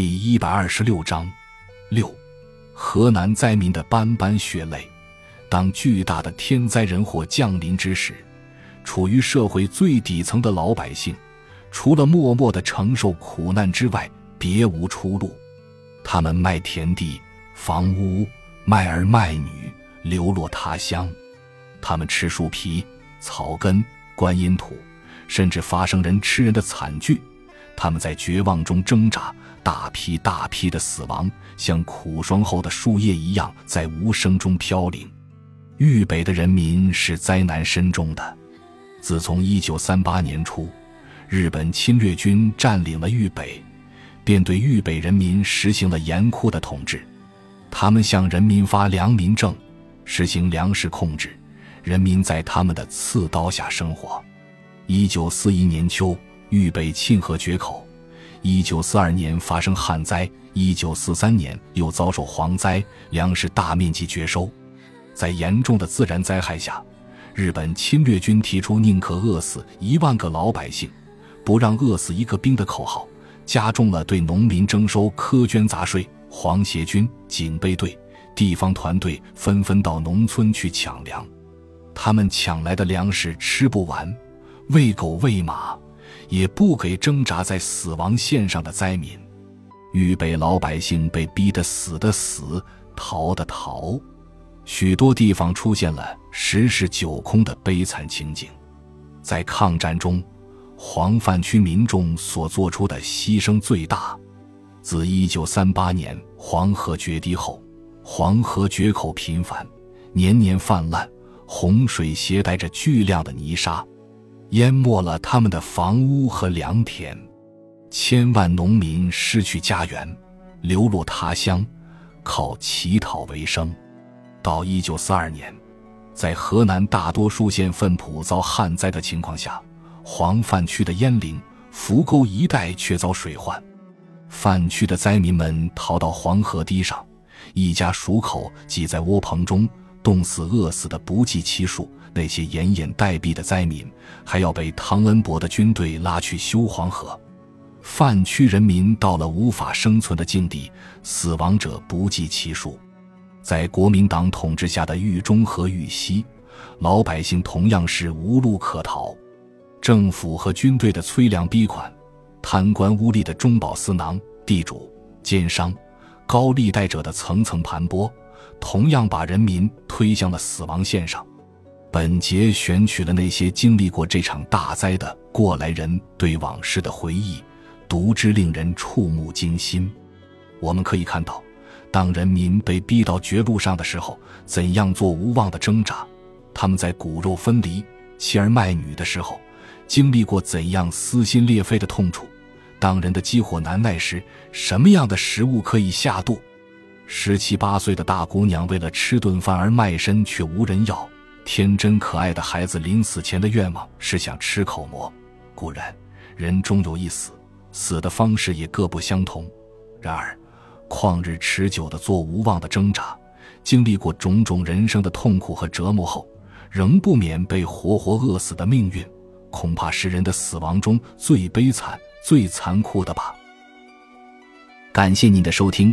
第一百二十六章六，河南灾民的斑斑血泪。当巨大的天灾人祸降临之时，处于社会最底层的老百姓，除了默默的承受苦难之外，别无出路。他们卖田地、房屋，卖儿卖女，流落他乡。他们吃树皮、草根、观音土，甚至发生人吃人的惨剧。他们在绝望中挣扎，大批大批的死亡，像苦霜后的树叶一样，在无声中飘零。豫北的人民是灾难深重的。自从一九三八年初，日本侵略军占领了豫北，便对豫北人民实行了严酷的统治。他们向人民发粮民证，实行粮食控制，人民在他们的刺刀下生活。一九四一年秋。豫北沁河决口，一九四二年发生旱灾，一九四三年又遭受蝗灾，粮食大面积绝收。在严重的自然灾害下，日本侵略军提出“宁可饿死一万个老百姓，不让饿死一个兵”的口号，加重了对农民征收苛捐杂税。皇协军、警备队、地方团队纷纷到农村去抢粮，他们抢来的粮食吃不完，喂狗喂马。也不给挣扎在死亡线上的灾民，豫北老百姓被逼得死的死，逃的逃，许多地方出现了十室九空的悲惨情景。在抗战中，黄泛区民众所做出的牺牲最大。自1938年黄河决堤后，黄河决口频繁，年年泛滥，洪水携带着巨量的泥沙。淹没了他们的房屋和良田，千万农民失去家园，流落他乡，靠乞讨为生。到一九四二年，在河南大多数县汾浦遭旱灾的情况下，黄泛区的鄢陵、扶沟一带却遭水患。泛区的灾民们逃到黄河堤上，一家数口挤在窝棚中。冻死、饿死的不计其数，那些奄奄待毙的灾民，还要被汤恩伯的军队拉去修黄河。泛区人民到了无法生存的境地，死亡者不计其数。在国民党统治下的豫中和豫西，老百姓同样是无路可逃。政府和军队的催粮逼款，贪官污吏的中饱私囊，地主、奸商、高利贷者的层层盘剥。同样把人民推向了死亡线上。本节选取了那些经历过这场大灾的过来人对往事的回忆，读之令人触目惊心。我们可以看到，当人民被逼到绝路上的时候，怎样做无望的挣扎；他们在骨肉分离、妻儿卖女的时候，经历过怎样撕心裂肺的痛楚；当人的饥火难耐时，什么样的食物可以下肚？十七八岁的大姑娘为了吃顿饭而卖身，却无人要；天真可爱的孩子临死前的愿望是想吃口馍。固然，人终有一死，死的方式也各不相同。然而，旷日持久的做无望的挣扎，经历过种种人生的痛苦和折磨后，仍不免被活活饿死的命运，恐怕是人的死亡中最悲惨、最残酷的吧。感谢您的收听。